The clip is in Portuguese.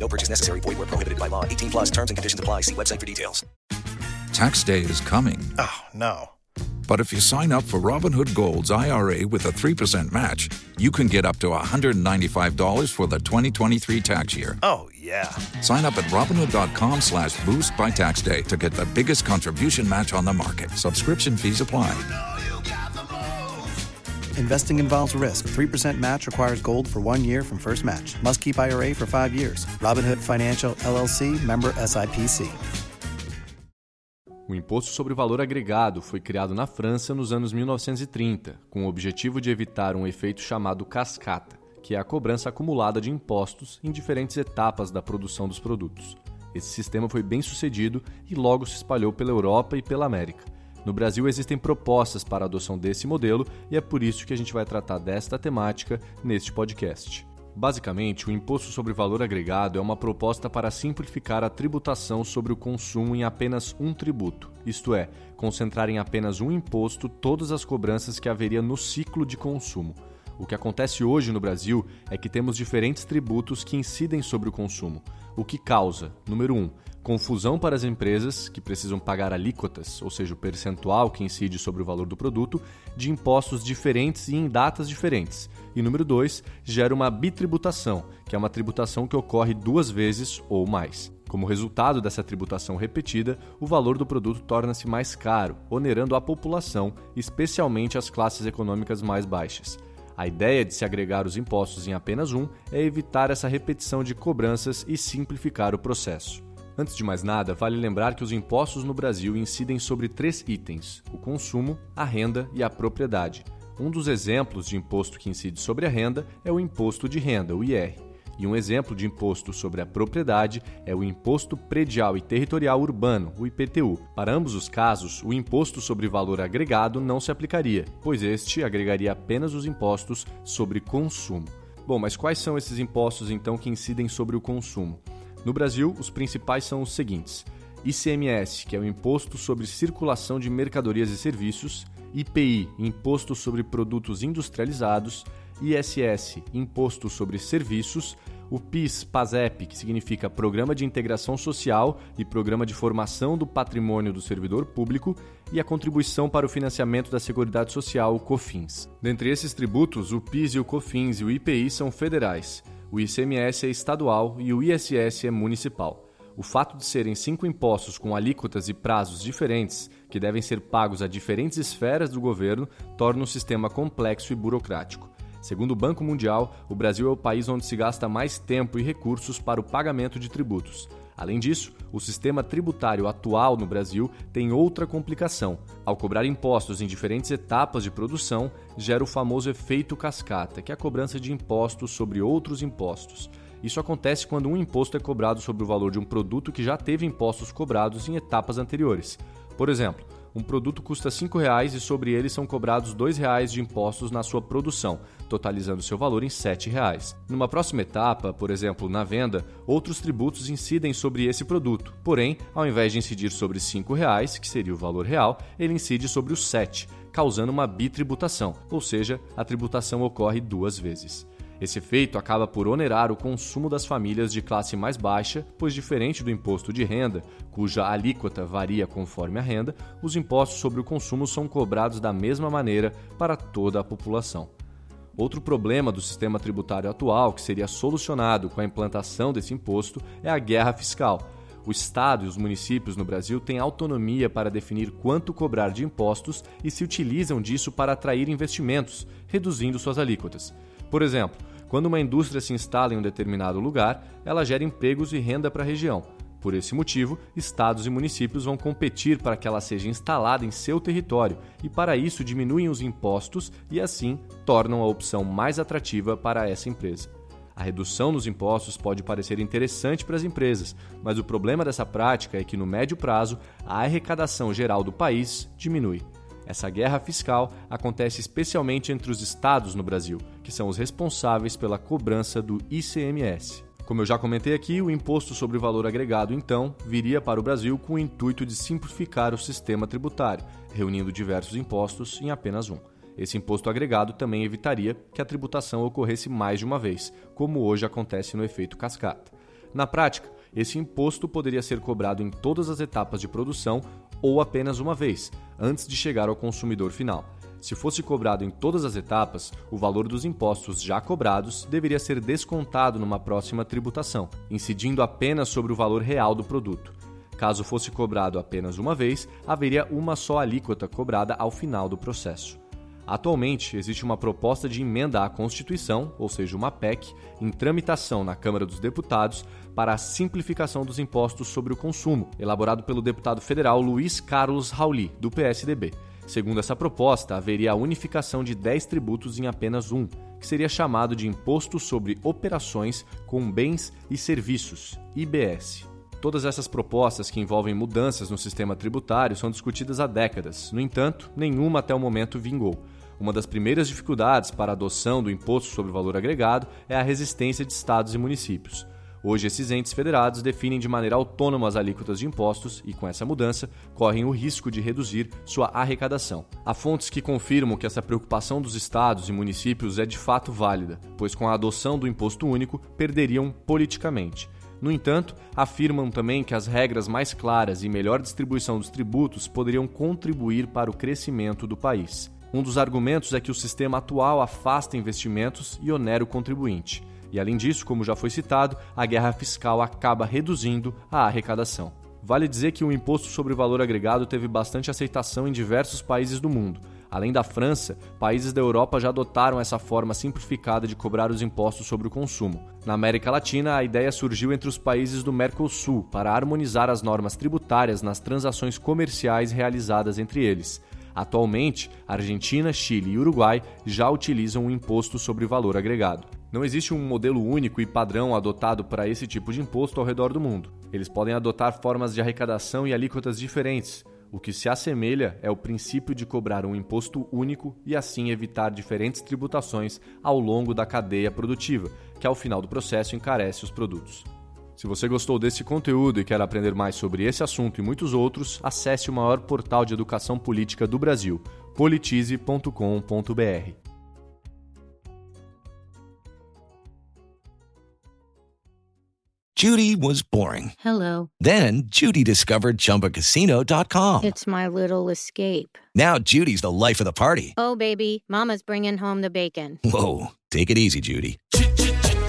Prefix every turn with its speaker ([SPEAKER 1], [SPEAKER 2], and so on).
[SPEAKER 1] No purchase necessary. Void where prohibited by law. 18 plus terms and conditions apply. See website for details.
[SPEAKER 2] Tax day is coming.
[SPEAKER 3] Oh, no.
[SPEAKER 2] But if you sign up for Robinhood Gold's IRA with a 3% match, you can get up to $195 for the 2023 tax year.
[SPEAKER 3] Oh, yeah.
[SPEAKER 2] Sign up at Robinhood.com slash boost by tax day to get the biggest contribution match on the market. Subscription fees apply.
[SPEAKER 4] Investing involves risk. 3% match requires gold for one year from first match. Must keep IRA for five years. Robinhood Financial LLC member SIPC.
[SPEAKER 5] O Imposto sobre Valor Agregado foi criado na França nos anos 1930, com o objetivo de evitar um efeito chamado cascata, que é a cobrança acumulada de impostos em diferentes etapas da produção dos produtos. Esse sistema foi bem sucedido e logo se espalhou pela Europa e pela América. No Brasil existem propostas para a adoção desse modelo e é por isso que a gente vai tratar desta temática neste podcast. Basicamente, o Imposto sobre Valor Agregado é uma proposta para simplificar a tributação sobre o consumo em apenas um tributo, isto é, concentrar em apenas um imposto todas as cobranças que haveria no ciclo de consumo. O que acontece hoje no Brasil é que temos diferentes tributos que incidem sobre o consumo, o que causa, número 1, um, confusão para as empresas que precisam pagar alíquotas, ou seja, o percentual que incide sobre o valor do produto, de impostos diferentes e em datas diferentes. E número 2, gera uma bitributação, que é uma tributação que ocorre duas vezes ou mais. Como resultado dessa tributação repetida, o valor do produto torna-se mais caro, onerando a população, especialmente as classes econômicas mais baixas. A ideia de se agregar os impostos em apenas um é evitar essa repetição de cobranças e simplificar o processo. Antes de mais nada, vale lembrar que os impostos no Brasil incidem sobre três itens: o consumo, a renda e a propriedade. Um dos exemplos de imposto que incide sobre a renda é o imposto de renda, o IR. E um exemplo de imposto sobre a propriedade é o Imposto Predial e Territorial Urbano, o IPTU. Para ambos os casos, o Imposto sobre Valor Agregado não se aplicaria, pois este agregaria apenas os impostos sobre consumo. Bom, mas quais são esses impostos então que incidem sobre o consumo? No Brasil, os principais são os seguintes: ICMS, que é o Imposto sobre Circulação de Mercadorias e Serviços, IPI, Imposto sobre Produtos Industrializados, ISS, Imposto sobre Serviços, o PIS, PASEP, que significa Programa de Integração Social e Programa de Formação do Patrimônio do Servidor Público, e a Contribuição para o Financiamento da Seguridade Social, o COFINS. Dentre esses tributos, o PIS e o COFINS e o IPI são federais, o ICMS é estadual e o ISS é municipal. O fato de serem cinco impostos com alíquotas e prazos diferentes, que devem ser pagos a diferentes esferas do governo, torna o sistema complexo e burocrático. Segundo o Banco Mundial, o Brasil é o país onde se gasta mais tempo e recursos para o pagamento de tributos. Além disso, o sistema tributário atual no Brasil tem outra complicação. Ao cobrar impostos em diferentes etapas de produção, gera o famoso efeito cascata, que é a cobrança de impostos sobre outros impostos. Isso acontece quando um imposto é cobrado sobre o valor de um produto que já teve impostos cobrados em etapas anteriores. Por exemplo, um produto custa R$ 5,00 e sobre ele são cobrados R$ 2,00 de impostos na sua produção, totalizando seu valor em R$ 7,00. Numa próxima etapa, por exemplo, na venda, outros tributos incidem sobre esse produto. Porém, ao invés de incidir sobre R$ 5,00, que seria o valor real, ele incide sobre os 7, causando uma bitributação, ou seja, a tributação ocorre duas vezes. Esse efeito acaba por onerar o consumo das famílias de classe mais baixa, pois, diferente do imposto de renda, cuja alíquota varia conforme a renda, os impostos sobre o consumo são cobrados da mesma maneira para toda a população. Outro problema do sistema tributário atual, que seria solucionado com a implantação desse imposto, é a guerra fiscal. O Estado e os municípios no Brasil têm autonomia para definir quanto cobrar de impostos e se utilizam disso para atrair investimentos, reduzindo suas alíquotas. Por exemplo, quando uma indústria se instala em um determinado lugar, ela gera empregos e renda para a região. Por esse motivo, estados e municípios vão competir para que ela seja instalada em seu território e, para isso, diminuem os impostos e, assim, tornam a opção mais atrativa para essa empresa. A redução nos impostos pode parecer interessante para as empresas, mas o problema dessa prática é que, no médio prazo, a arrecadação geral do país diminui. Essa guerra fiscal acontece especialmente entre os estados no Brasil, que são os responsáveis pela cobrança do ICMS. Como eu já comentei aqui, o imposto sobre o valor agregado, então, viria para o Brasil com o intuito de simplificar o sistema tributário, reunindo diversos impostos em apenas um. Esse imposto agregado também evitaria que a tributação ocorresse mais de uma vez, como hoje acontece no efeito cascata. Na prática, esse imposto poderia ser cobrado em todas as etapas de produção ou apenas uma vez, antes de chegar ao consumidor final. Se fosse cobrado em todas as etapas, o valor dos impostos já cobrados deveria ser descontado numa próxima tributação, incidindo apenas sobre o valor real do produto. Caso fosse cobrado apenas uma vez, haveria uma só alíquota cobrada ao final do processo. Atualmente, existe uma proposta de emenda à Constituição, ou seja, uma PEC, em tramitação na Câmara dos Deputados para a simplificação dos impostos sobre o consumo, elaborado pelo deputado federal Luiz Carlos Rauli, do PSDB. Segundo essa proposta, haveria a unificação de 10 tributos em apenas um, que seria chamado de Imposto sobre Operações com Bens e Serviços, IBS. Todas essas propostas que envolvem mudanças no sistema tributário são discutidas há décadas, no entanto, nenhuma até o momento vingou. Uma das primeiras dificuldades para a adoção do imposto sobre o valor agregado é a resistência de estados e municípios. Hoje, esses entes federados definem de maneira autônoma as alíquotas de impostos e, com essa mudança, correm o risco de reduzir sua arrecadação. Há fontes que confirmam que essa preocupação dos estados e municípios é de fato válida, pois com a adoção do imposto único perderiam politicamente. No entanto, afirmam também que as regras mais claras e melhor distribuição dos tributos poderiam contribuir para o crescimento do país. Um dos argumentos é que o sistema atual afasta investimentos e onera o contribuinte. E além disso, como já foi citado, a guerra fiscal acaba reduzindo a arrecadação. Vale dizer que o imposto sobre o valor agregado teve bastante aceitação em diversos países do mundo. Além da França, países da Europa já adotaram essa forma simplificada de cobrar os impostos sobre o consumo. Na América Latina, a ideia surgiu entre os países do Mercosul para harmonizar as normas tributárias nas transações comerciais realizadas entre eles. Atualmente, Argentina, Chile e Uruguai já utilizam o imposto sobre valor agregado. Não existe um modelo único e padrão adotado para esse tipo de imposto ao redor do mundo. Eles podem adotar formas de arrecadação e alíquotas diferentes. O que se assemelha é o princípio de cobrar um imposto único e assim evitar diferentes tributações ao longo da cadeia produtiva, que ao final do processo encarece os produtos. Se você gostou desse conteúdo e quer aprender mais sobre esse assunto e muitos outros, acesse o maior portal de educação política do Brasil, politize.com.br.
[SPEAKER 6] Judy was boring.
[SPEAKER 7] Hello.
[SPEAKER 6] Then Judy discovered ChumbaCasino.com.
[SPEAKER 7] It's my little escape.
[SPEAKER 6] Now Judy's the life of the party.
[SPEAKER 7] Oh, baby, Mama's bringing home the bacon.
[SPEAKER 6] Whoa, take it easy, Judy.